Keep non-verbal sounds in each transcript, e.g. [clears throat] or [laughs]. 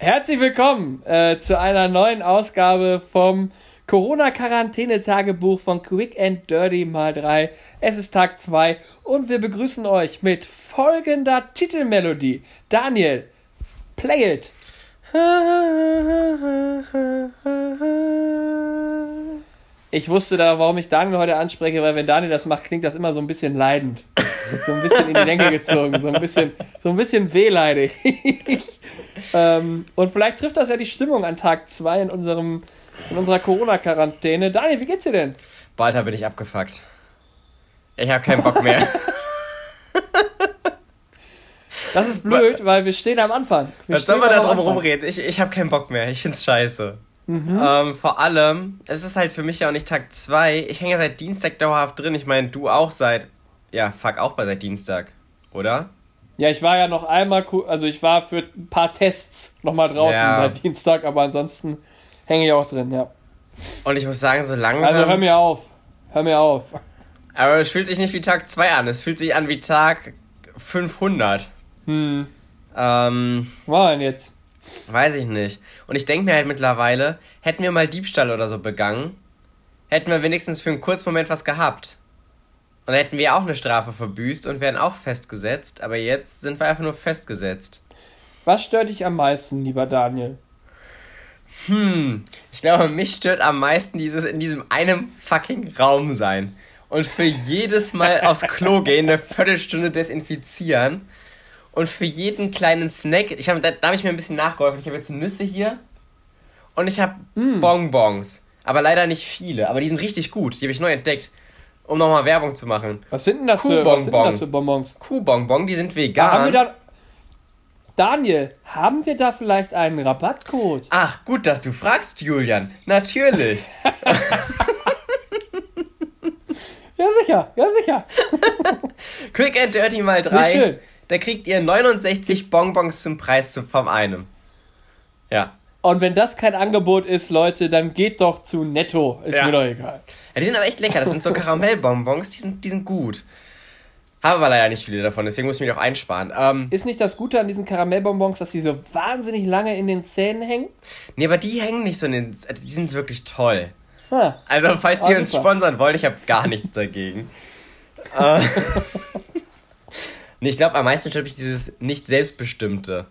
Herzlich willkommen äh, zu einer neuen Ausgabe vom Corona-Quarantäne-Tagebuch von Quick and Dirty mal 3. Es ist Tag 2 und wir begrüßen euch mit folgender Titelmelodie. Daniel, play it. [laughs] Ich wusste da, warum ich Daniel heute anspreche, weil wenn Daniel das macht, klingt das immer so ein bisschen leidend. So ein bisschen in die Länge gezogen, so ein bisschen, so ein bisschen wehleidig. [laughs] ähm, und vielleicht trifft das ja die Stimmung an Tag 2 in, in unserer Corona-Quarantäne. Daniel, wie geht's dir denn? Bald bin ich abgefuckt. Ich habe keinen Bock mehr. [laughs] Das ist blöd, weil wir stehen am Anfang. Wir Was soll man da drum rumreden? Ich, ich habe keinen Bock mehr. Ich find's scheiße. Mhm. Ähm, vor allem, es ist halt für mich ja auch nicht Tag 2. Ich hänge seit Dienstag dauerhaft drin. Ich meine, du auch seit. Ja, fuck, auch bei seit Dienstag, oder? Ja, ich war ja noch einmal, also ich war für ein paar Tests nochmal draußen ja. seit Dienstag, aber ansonsten hänge ich auch drin, ja. Und ich muss sagen, so langsam. Also hör mir auf. Hör mir auf. Aber es fühlt sich nicht wie Tag 2 an. Es fühlt sich an wie Tag 500. Hm. Ähm. War denn jetzt? Weiß ich nicht. Und ich denke mir halt mittlerweile, hätten wir mal Diebstahl oder so begangen, hätten wir wenigstens für einen kurzen Moment was gehabt. Und dann hätten wir auch eine Strafe verbüßt und wären auch festgesetzt, aber jetzt sind wir einfach nur festgesetzt. Was stört dich am meisten, lieber Daniel? Hm, ich glaube, mich stört am meisten dieses in diesem einem fucking Raum sein. Und für jedes Mal aufs Klo gehen, eine Viertelstunde desinfizieren und für jeden kleinen Snack, ich hab, da, da habe ich mir ein bisschen nachgeholfen. Ich habe jetzt Nüsse hier und ich habe mm. Bonbons. Aber leider nicht viele. Aber die sind richtig gut. Die habe ich neu entdeckt. Um nochmal Werbung zu machen. Was sind denn das, für, was sind das für Bonbons? Kuhbonbon, die sind vegan. Haben wir da, Daniel, haben wir da vielleicht einen Rabattcode? Ach, gut, dass du fragst, Julian. Natürlich. [laughs] [laughs] ja, sicher, ja, sicher. Quick and Dirty mal drei. Wie schön da kriegt ihr 69 Bonbons zum Preis vom einem. Ja. Und wenn das kein Angebot ist, Leute, dann geht doch zu Netto. Ist ja. mir doch egal. Ja, die sind aber echt lecker. Das sind so Karamellbonbons, die sind, die sind gut. Habe aber leider nicht viele davon, deswegen muss ich mich auch einsparen. Ähm, ist nicht das Gute an diesen Karamellbonbons, dass die so wahnsinnig lange in den Zähnen hängen? Nee, aber die hängen nicht so in den. Die sind wirklich toll. Ah. Also, falls ihr oh, uns sponsern wollt, ich habe gar nichts dagegen. äh, [laughs] Nee, ich glaube, am meisten stört mich dieses nicht selbstbestimmte.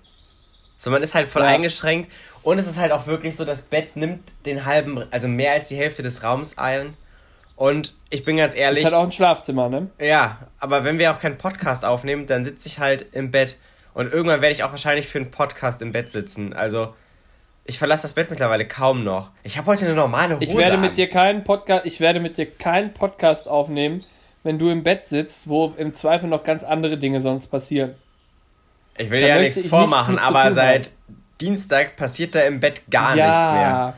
So, man ist halt voll ja. eingeschränkt und es ist halt auch wirklich so, das Bett nimmt den halben, also mehr als die Hälfte des Raums ein. Und ich bin ganz ehrlich. Ist halt auch ein Schlafzimmer, ne? Ja, aber wenn wir auch keinen Podcast aufnehmen, dann sitze ich halt im Bett. Und irgendwann werde ich auch wahrscheinlich für einen Podcast im Bett sitzen. Also, ich verlasse das Bett mittlerweile kaum noch. Ich habe heute eine normale Hose ich werde an. mit dir keinen Podcast, ich werde mit dir keinen Podcast aufnehmen, wenn du im Bett sitzt, wo im Zweifel noch ganz andere Dinge sonst passieren. Ich will da ja nichts vormachen, nichts aber seit Dienstag passiert da im Bett gar ja. nichts mehr.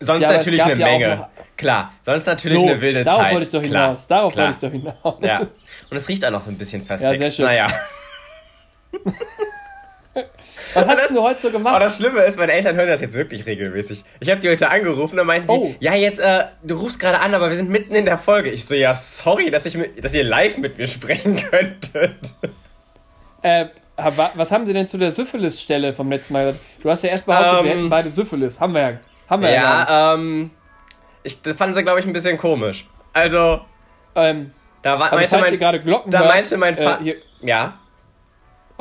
Sonst ja, natürlich eine ja Menge. Klar, sonst natürlich so, eine wilde darauf Zeit. Wollte ich doch klar, hinaus. Darauf wollte ich doch hinaus. Ja. Und es riecht auch noch so ein bisschen versext. Ja, naja. [laughs] Was hast das, du heute so gemacht? Oh, das Schlimme ist, meine Eltern hören das jetzt wirklich regelmäßig. Ich habe die heute angerufen und meinten oh. die, ja, jetzt, äh, du rufst gerade an, aber wir sind mitten in der Folge. Ich so, ja, sorry, dass, ich mit, dass ihr live mit mir sprechen könntet. Äh, was haben sie denn zu der Syphilis-Stelle vom letzten Mal gesagt? Du hast ja erst behauptet, ähm, wir hätten beide Syphilis. Haben wir ja. Haben wir ja, ja ähm, ich, das fanden sie, glaube ich, ein bisschen komisch. Also, ähm, da war, also meinte mein, gerade Glocken da meinte mein Vater, äh, ja.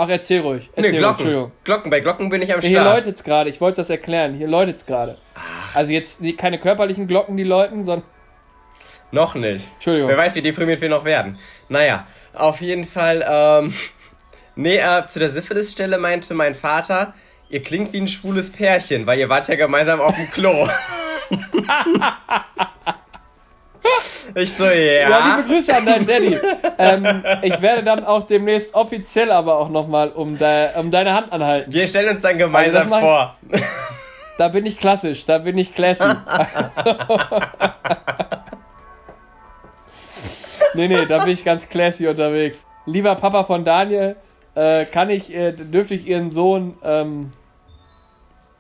Ach, erzähl ruhig. Erzähl nee, Glocken. Ruhig, Glocken. Bei Glocken bin ich am Start. Hier läutet es gerade. Ich wollte das erklären. Hier läutet es gerade. Also jetzt keine körperlichen Glocken, die läuten, sondern... Noch nicht. Entschuldigung. Wer weiß, wie deprimiert wir noch werden. Naja, auf jeden Fall, ähm... [laughs] Nee, äh, zu der Syphilis-Stelle meinte mein Vater, ihr klingt wie ein schwules Pärchen, weil ihr wart ja gemeinsam auf dem Klo. [laughs] [laughs] Ich so, ja. Ja, liebe Grüße an deinen Daddy. ähm, ich werde dann auch demnächst offiziell aber auch nochmal um, de, um deine Hand anhalten. Wir stellen uns dann gemeinsam also vor. Da bin ich klassisch, da bin ich classy. [laughs] nee, nee, da bin ich ganz classy unterwegs. Lieber Papa von Daniel, äh, kann ich, äh, dürfte ich Ihren Sohn ähm,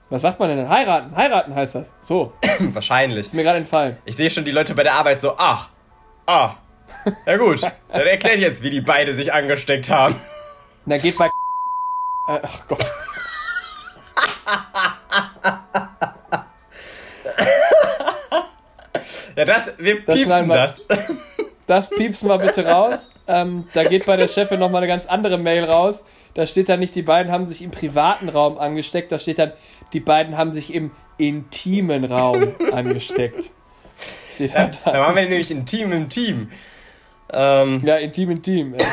was sagt man denn? Heiraten, heiraten heißt das. So. [coughs] Wahrscheinlich. Ist mir gerade entfallen. Ich sehe schon die Leute bei der Arbeit so, ach, ah. Ja gut, [laughs] dann erklärt jetzt, wie die beide sich angesteckt haben. Na geht bei. Äh, ach Gott. ja, das, wir das piepsen das. Das piepsen wir bitte raus. Ähm, da geht bei der Chefin nochmal eine ganz andere Mail raus. Da steht dann nicht, die beiden haben sich im privaten Raum angesteckt. Da steht dann, die beiden haben sich im intimen Raum [laughs] angesteckt. Steht dann Da da. waren wir nämlich ein Team im Team. Ähm, Ja, intim, intim. ey.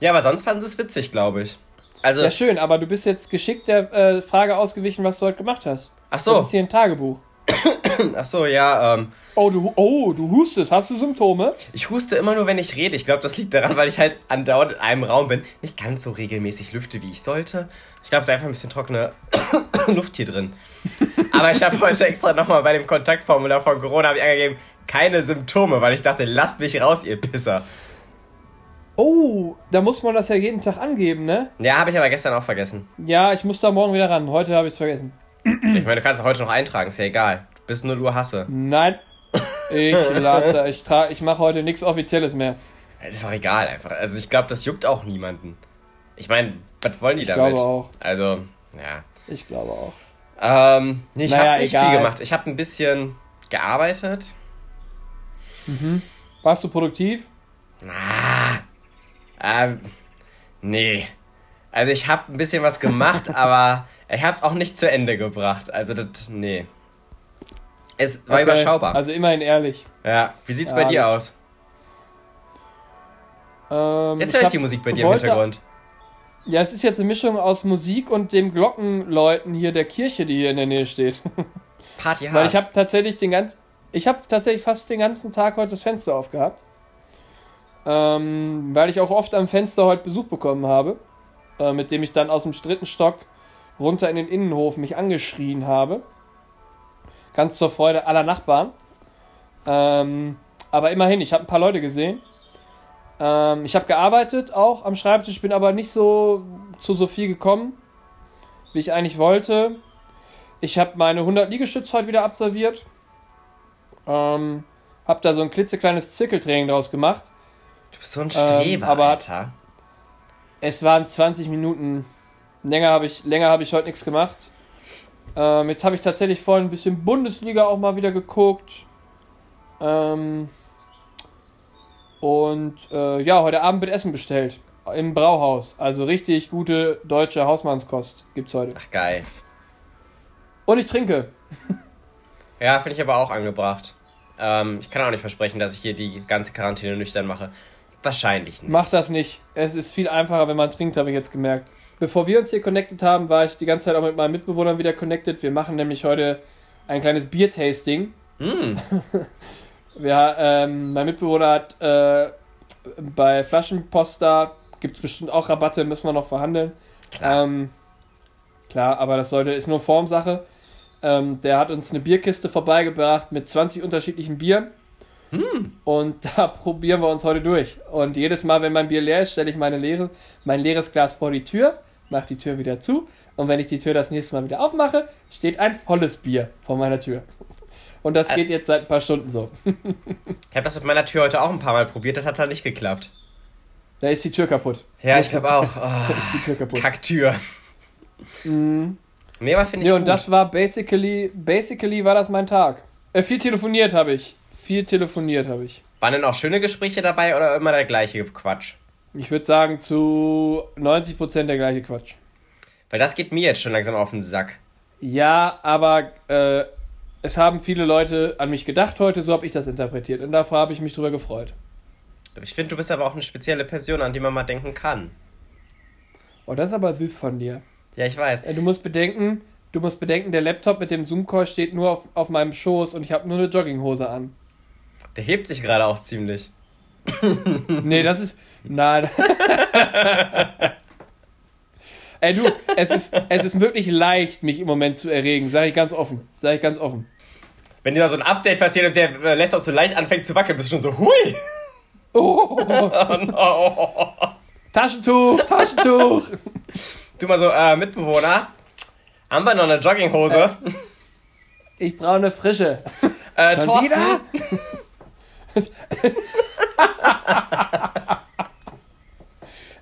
ja, aber sonst fanden sie es witzig, glaube ich. Also, Ja, schön, aber du bist jetzt geschickt der äh, Frage ausgewichen, was du heute gemacht hast. ach Das so, ist hier ein Tagebuch. [clears throat] ach so, ja, ähm, Oh, du, oh, du hustest. Hast du Symptome? ich huste immer nur, wenn ich rede. Ich glaube, das liegt daran, weil ich halt andauernd in einem Raum bin. Nicht ganz so regelmäßig lüfte, wie ich sollte. Ich glaube, es ist einfach ein bisschen trockene [coughs] Luft hier drin. Aber ich habe heute extra nochmal bei dem Kontaktformular von Corona ich angegeben, keine Symptome, weil ich dachte, lasst mich raus, ihr Pisser. Oh, da muss man das ja jeden Tag angeben, ne? Ja, habe ich aber gestern auch vergessen. Ja, ich muss da morgen wieder ran. Heute habe ich es vergessen. Ich meine, du kannst es heute noch eintragen, ist ja egal. Bis 0 Uhr hasse. Nein. Ich [laughs] lade da, ich trage, ich mache heute nichts Offizielles mehr. Das ist doch egal einfach. Also ich glaube, das juckt auch niemanden. Ich meine, was wollen die Ich damit? glaube auch. Also, ja. Ich glaube auch. Ähm, nee, ich Naja, habe nicht egal. viel gemacht. Ich habe ein bisschen gearbeitet. Warst du produktiv? Ah, ähm, nee. Also ich habe ein bisschen was gemacht, [laughs] aber ich habe es auch nicht zu Ende gebracht. Also das, nee. Es war Okay, überschaubar. Also immerhin ehrlich. ja, wie sieht's Ja, bei dir aus? Ähm, Jetzt höre ich hab- die Musik bei dir im Hintergrund. Ja, es ist jetzt eine Mischung aus Musik und dem Glockenläuten hier der Kirche, die hier in der Nähe steht. [laughs] Party. Weil ich habe tatsächlich den ganzen, ich habe tatsächlich fast den ganzen Tag heute das Fenster aufgehabt. Ähm, weil ich auch oft am Fenster heute Besuch bekommen habe, äh, mit dem ich dann aus dem dritten Stock runter in den Innenhof mich angeschrien habe. Ganz zur Freude aller Nachbarn. Ähm, aber immerhin, ich habe ein paar Leute gesehen. Ähm, ich habe gearbeitet auch am Schreibtisch, bin aber nicht so zu so viel gekommen, wie ich eigentlich wollte. Ich habe meine 100 Liegestütze heute wieder absolviert. Ähm, habe da so ein klitzekleines Zirkeltraining draus gemacht. du bist so ein Streber, ähm, aber- Alter. Es waren 20 Minuten. Länger habe ich, länger habe ich heute nichts gemacht. Ähm, jetzt habe ich tatsächlich vorhin ein bisschen Bundesliga auch mal wieder geguckt. Ähm, und äh, ja, heute Abend wird Essen bestellt. Im Brauhaus. Also richtig gute deutsche Hausmannskost gibt's heute. Ach, geil. Und ich trinke. [laughs] Ja, finde ich aber auch angebracht. Ähm, ich kann auch nicht versprechen, dass ich hier die ganze Quarantäne nüchtern mache. Wahrscheinlich nicht. Mach das nicht. Es ist viel einfacher, wenn man trinkt, habe ich jetzt gemerkt. Bevor wir uns hier connected haben, war ich die ganze Zeit auch mit meinen Mitbewohnern wieder connected. Wir machen nämlich heute ein kleines Bier-Tasting. Mm, [laughs] Wir, ähm, mein Mitbewohner hat äh, bei Flaschenposter, gibt es bestimmt auch Rabatte, müssen wir noch verhandeln. klar. Ähm, klar, aber das sollte, ist nur Formsache. Ähm, der hat uns eine Bierkiste vorbeigebracht mit 20 unterschiedlichen Bieren. Und [laughs] da probieren wir uns heute durch. Und jedes Mal, wenn mein Bier leer ist, stelle ich meine leere, mein leeres Glas vor die Tür, mache die Tür wieder zu. Und wenn ich die Tür das nächste Mal wieder aufmache, steht ein volles Bier vor meiner Tür. Und das geht jetzt seit ein paar Stunden so. [laughs] ich habe das mit meiner Tür heute auch ein paar Mal probiert, das hat halt nicht geklappt. Da ist die Tür kaputt. Ja, ich glaube auch. [laughs] Oh, die Tür kaputt. Kacktür. Mhm. Nee, aber finde ich Ja, gut. und das war basically, basically war das mein Tag. Äh, viel telefoniert habe ich. Viel telefoniert habe ich. Waren denn auch schöne Gespräche dabei oder immer der gleiche Quatsch? Ich würde sagen, zu 90% der gleiche Quatsch. Weil das geht mir jetzt schon langsam auf den Sack. Ja, aber äh, es haben viele Leute an mich gedacht heute, so habe ich das interpretiert. Und davor habe ich mich drüber gefreut. Ich finde, du bist aber auch eine spezielle Person, an die man mal denken kann. Oh, das ist aber süß von dir. Ja, ich weiß. Äh, du musst bedenken, du musst bedenken, der Laptop mit dem Zoom-Call steht nur auf, auf meinem Schoß und ich habe nur eine Jogginghose an. Der hebt sich gerade auch ziemlich. Nee, das ist. Nein. Ey, du, es ist, es ist wirklich leicht, mich im Moment zu erregen, sage ich ganz offen. Sage ich ganz offen. Wenn dir da so ein Update passiert und der äh, Laptop so leicht anfängt zu wackeln, bist du schon so, hui! Oh, Oh no! Taschentuch, Taschentuch. Du mal so, äh, Mitbewohner, haben wir noch eine Jogginghose? Ich brauche eine frische. Äh, Schon Thorsten? wieder? [laughs]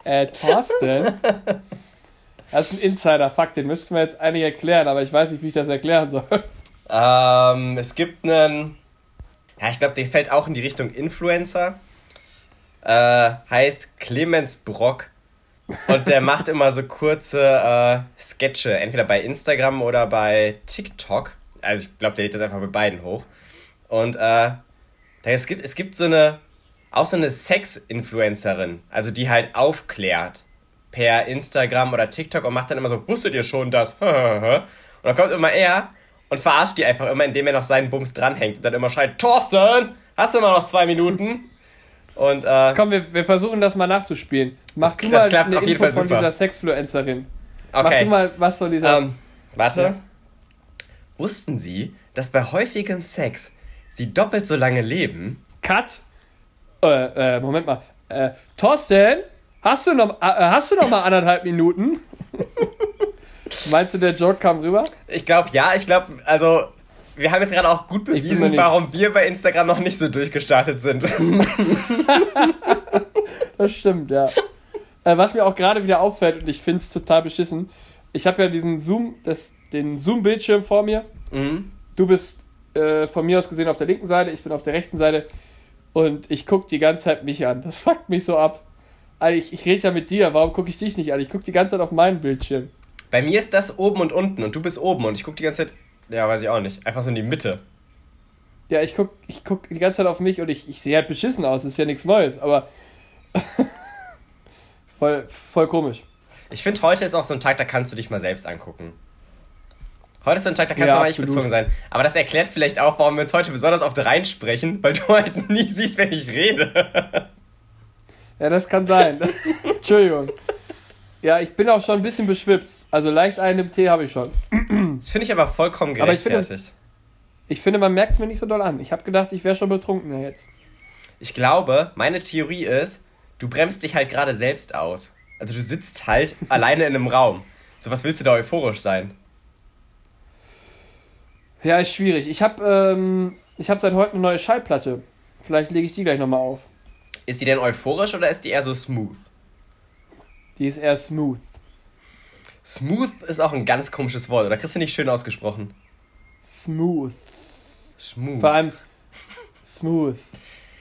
Äh, Thorsten? Das ist ein Insider-Fakt, den müssten wir jetzt eigentlich erklären, aber ich weiß nicht, wie ich das erklären soll. Ähm, es gibt einen Ja, ich glaube, der fällt auch in die Richtung Influencer. Äh, heißt Clemens Brock. Und der [laughs] macht immer so kurze äh, Sketche, entweder bei Instagram oder bei TikTok. Also ich glaube, der lädt das einfach bei beiden hoch. Und äh, es, gibt, es gibt so eine, auch so eine Sex-Influencerin, also die halt aufklärt per Instagram oder TikTok und macht dann immer so, wusstet ihr schon das? [laughs] und dann kommt immer er und verarscht die einfach immer, indem er noch seinen Bums dranhängt und dann immer schreit, Thorsten, hast du immer noch zwei Minuten? Und, äh, Komm, wir, wir versuchen das mal nachzuspielen. Mach das, du mal eine Info von super. dieser Sexfluencerin. Okay. Mach du mal was von dieser... Ähm, warte. Ja. Wussten Sie, dass bei häufigem Sex sie doppelt so lange leben? Cut. Äh, äh, Moment mal. Äh, Thorsten, hast du noch, äh, hast du noch mal anderthalb Minuten? [laughs] Meinst du, der Joke kam rüber? Ich glaube, ja. Ich glaube, also, wir haben jetzt gerade auch gut bewiesen, warum wir bei Instagram noch nicht so durchgestartet sind. [laughs] das stimmt, ja. Äh, was mir auch gerade wieder auffällt, und ich finde es total beschissen, ich habe ja diesen Zoom, das, den Zoom-Bildschirm vor mir. Mhm. Du bist äh, von mir aus gesehen auf der linken Seite, ich bin auf der rechten Seite. Und ich gucke die ganze Zeit mich an. Das fuckt mich so ab. Also ich, ich rede ja mit dir, warum gucke ich dich nicht an? Ich gucke die ganze Zeit auf meinen Bildschirm. Bei mir ist das oben und unten und du bist oben und ich gucke die ganze Zeit, ja, weiß ich auch nicht, einfach so in die Mitte. Ja, ich gucke ich guck die ganze Zeit auf mich und ich, ich sehe halt beschissen aus, das ist ja nichts Neues, aber [laughs] voll, voll komisch. Ich finde, heute ist auch so ein Tag, da kannst du dich mal selbst angucken. Heute ist so ein Tag, da kannst ja, du mal nicht bezogen sein. Aber das erklärt vielleicht auch, warum wir uns heute besonders oft reinsprechen, weil du halt [laughs] nie siehst, wenn ich rede. Ja, das kann sein. [laughs] Entschuldigung. Ja, ich bin auch schon ein bisschen beschwipst. Also leicht einen im Tee habe ich schon. Das finde ich aber vollkommen gerechtfertigt. Aber ich finde, ich finde man merkt es mir nicht so doll an. Ich habe gedacht, ich wäre schon betrunken jetzt. Ich glaube, meine Theorie ist, du bremst dich halt gerade selbst aus. Also du sitzt halt [laughs] alleine in einem Raum. So, was willst du da euphorisch sein? Ja, ist schwierig. Ich habe ähm, hab seit heute eine neue Schallplatte. Vielleicht lege ich die gleich nochmal auf. Ist die denn euphorisch oder ist die eher so smooth? Die ist eher smooth. Smooth ist auch ein ganz komisches Wort, oder kriegst du nicht schön ausgesprochen? Smooth. Smooth. Vor allem smooth.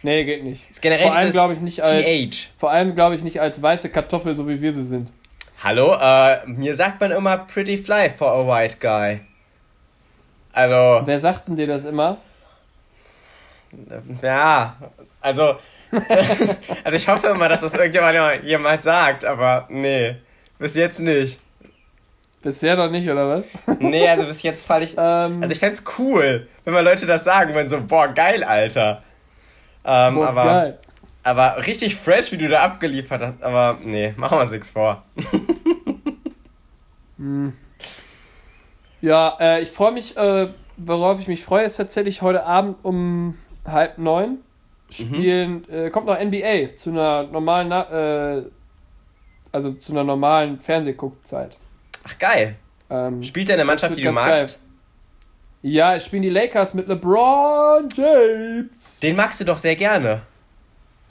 Nee, geht nicht. Ist generell vor allem glaube ich nicht als TH. Vor allem glaube ich nicht als weiße Kartoffel, so wie wir sie sind. Hallo, äh, mir sagt man immer pretty fly for a white guy. Also. Wer sagt denn dir das immer? Ja, also [laughs] also ich hoffe immer, dass das irgendjemand jemals sagt, aber nee, bis jetzt nicht. Bisher noch nicht, oder was? Nee, also bis jetzt falle ich. Ähm, also ich fände es cool, wenn mal Leute das sagen, wenn so, boah, geil, Alter. Ähm, boah, aber, geil. Aber richtig fresh, wie du da abgeliefert hast. Aber nee, machen wir uns nichts vor. hm. Ja, äh, ich freue mich, äh, worauf ich mich freue, ist tatsächlich heute Abend um halb neun spielen, mhm. äh, kommt noch NBA zu einer normalen, äh, also zu einer normalen Fernsehguckzeit. Ach geil. Ähm, Spielt der eine Mannschaft, die du magst? Geil. Ja, es spielen die Lakers mit LeBron James. Den magst du doch sehr gerne.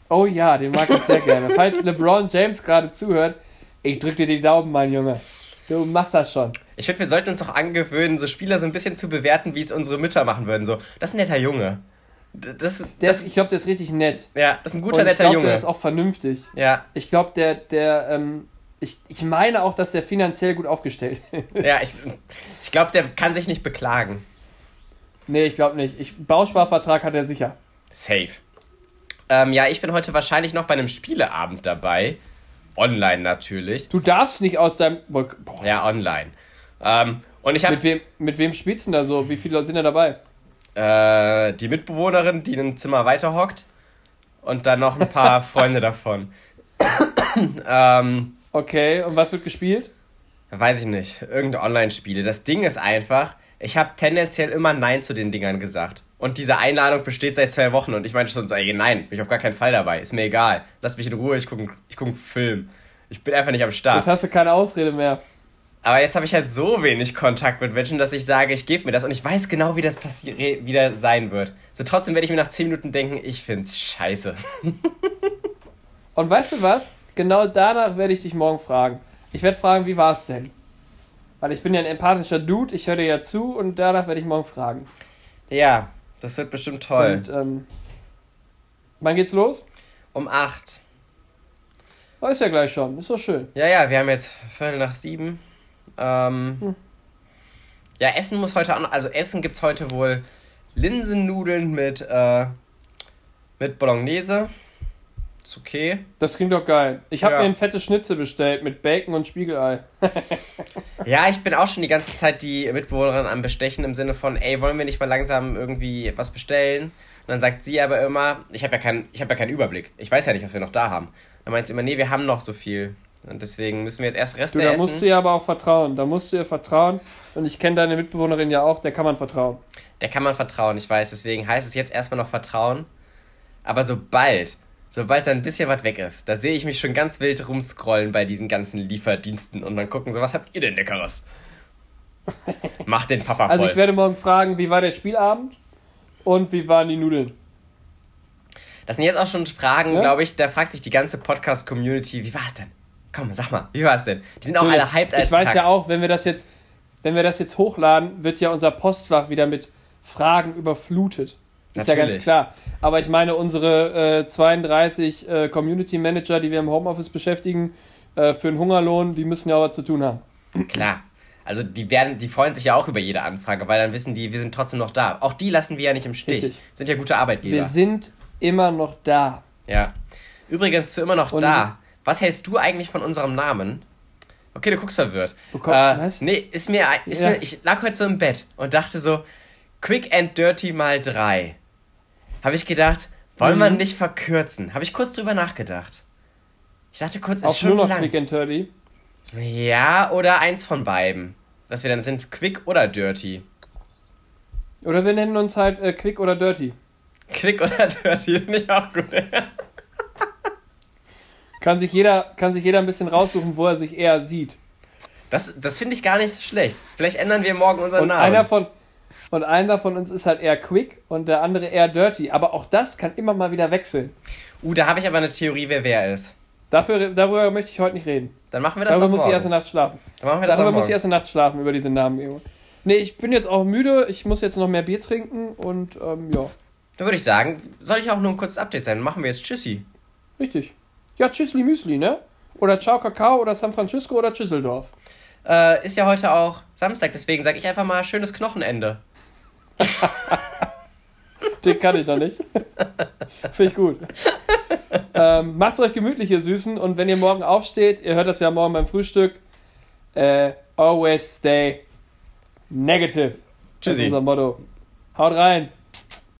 Oh ja, den mag ich sehr gerne. Falls [laughs] LeBron James gerade zuhört, ich drück dir die Daumen, mein Junge. Du machst das schon. Ich finde, wir sollten uns auch angewöhnen, so Spieler so ein bisschen zu bewerten, wie es unsere Mütter machen würden. So, das ist ein netter Junge. Das, das, ist, ich glaube, der ist richtig nett. Ja, das ist ein guter, Und netter ich glaub, Junge. Der ist auch vernünftig. Ja. Ich glaube, der, der, ähm, ich, ich meine auch, dass der finanziell gut aufgestellt [laughs] ist. Ja, ich, ich glaube, der kann sich nicht beklagen. Nee, ich glaube nicht. Ich, Bausparvertrag hat er sicher. Safe. Ähm, ja, ich bin heute wahrscheinlich noch bei einem Spieleabend dabei. Online natürlich. Du darfst nicht aus deinem. Boah. Ja, online. Ähm, und ich hab, mit, wem, mit wem spielst du denn da so? Wie viele sind da dabei? äh, die Mitbewohnerin, die in einem Zimmer weiterhockt und dann noch ein paar [laughs] Freunde davon. [coughs] ähm, okay, und was wird gespielt? Weiß ich nicht. Irgendeine Online-Spiele. Das Ding ist einfach, ich habe tendenziell immer Nein zu den Dingern gesagt. Und diese Einladung besteht seit zwei Wochen und ich meine schon, ey, nein, bin ich auf gar keinen Fall dabei. Ist mir egal. Lass mich in Ruhe, ich gucke ich guck einen Film. Ich bin einfach nicht am Start. Jetzt hast du keine Ausrede mehr. Aber jetzt habe ich halt so wenig Kontakt mit Menschen, dass ich sage, ich gebe mir das und ich weiß genau, wie das wieder sein wird. So trotzdem werde ich mir nach 10 Minuten denken, ich find's scheiße. [laughs] und weißt du was? Genau danach werde ich dich morgen fragen. Ich werde fragen, wie war es denn? Weil ich bin ja ein empathischer Dude, ich höre dir ja zu und danach werde ich morgen fragen. Ja, Das wird bestimmt toll. Und ähm, wann geht's los? Um 8. Oh, ist ja gleich schon. Ist doch schön. Ja, ja, wir haben jetzt Viertel nach sieben. Ähm, Hm. Ja, Essen muss heute auch noch. Also, Essen gibt es heute wohl Linsennudeln mit, äh, mit Bolognese. Ist okay. Das klingt doch geil. Ich habe Ja. mir ein fettes Schnitzel bestellt mit Bacon und Spiegelei. [laughs] [laughs] Ja, ich bin auch schon die ganze Zeit die Mitbewohnerin am Bestechen im Sinne von, ey, wollen wir nicht mal langsam irgendwie was bestellen? Und dann sagt sie aber immer, ich habe ja, keinen- ich hab ja keinen Überblick. Ich weiß ja nicht, was wir noch da haben. Dann meint sie immer, nee, wir haben noch so viel. Und deswegen müssen wir jetzt erst Reste Du, da essen. musst du ihr aber auch vertrauen. Da musst du ihr vertrauen. Und ich kenne deine Mitbewohnerin ja auch, der kann man vertrauen. Der kann man vertrauen, ich weiß. Deswegen heißt es jetzt erstmal noch Vertrauen. Aber sobald, sobald da ein bisschen was weg ist, da sehe ich mich schon ganz wild rumscrollen bei diesen ganzen Lieferdiensten und dann gucken so, was habt ihr denn Leckeres? [laughs] Mach den Papa voll. Also ich werde morgen fragen, wie war der Spielabend und wie waren die Nudeln? das sind jetzt auch schon Fragen, Ja? glaube ich, da fragt sich die ganze Podcast-Community, wie war es denn? Komm, sag mal, wie war es denn? Die sind auch alle hyped als Ich weiß Hack. ja auch, wenn wir das jetzt, wenn wir das jetzt hochladen, wird ja unser Postfach wieder mit Fragen überflutet. Ist ja ganz Natürlich. klar. Aber ich meine, unsere äh, 32 äh, Community Manager, die wir im Homeoffice beschäftigen, äh, für einen Hungerlohn, die müssen ja auch was zu tun haben. Klar. Also die werden, die freuen sich ja auch über jede Anfrage, weil dann wissen die, wir sind trotzdem noch da. Auch die lassen wir ja nicht im Stich. Richtig. Sind ja gute Arbeitgeber. Wir sind immer noch da. Ja. Übrigens zu immer noch Und- da. Was hältst du eigentlich von unserem Namen? Okay, du guckst verwirrt. Bekomm- äh, was? Nee, ist mir, ist Ja. mir. Ich lag heute so im Bett und dachte so, Quick and Dirty mal drei. Habe ich gedacht, wollen wir Mhm. nicht verkürzen? Habe ich kurz drüber nachgedacht. Ich dachte kurz, ist Auf schon nur noch lang. Quick and Dirty. Ja, oder eins von beiden. Dass wir dann sind Quick oder Dirty. Oder wir nennen uns halt äh, Quick oder Dirty. Quick oder [laughs] Dirty, finde ich auch gut. Kann sich, jeder, kann sich jeder ein bisschen raussuchen, wo er sich eher sieht. Das, das finde ich gar nicht schlecht. Vielleicht ändern wir morgen unseren Und Namen. einer von und einer von uns ist halt eher quick und der andere eher dirty. Aber auch das kann immer mal wieder wechseln. uh, da habe ich aber eine Theorie, wer wer ist. Dafür, darüber möchte ich heute nicht reden. Dann machen wir das Darüber muss ich morgen. erst eine Nacht schlafen. Dann machen wir das Darüber muss ich erst eine Nacht schlafen, über diese Namen. Emo. Nee, ich bin jetzt auch müde. Ich muss jetzt noch mehr Bier trinken und ähm, ja, Dann würde ich sagen, soll ich auch nur ein kurzes Update sein. Machen wir jetzt Tschüssi. richtig. Ja, Tschüssli Müsli, ne? Oder Ciao Kakao oder San Francisco oder Düsseldorf. Äh, ist ja heute auch Samstag, deswegen sage ich einfach mal schönes Knochenende. [laughs] Den kann ich noch nicht. [laughs] Finde ich gut. ähm, macht's euch gemütlich, ihr Süßen. Und wenn ihr morgen aufsteht, ihr hört das ja morgen beim Frühstück, äh, always stay negative. Das ist Tschüssi. unser Motto. Haut rein.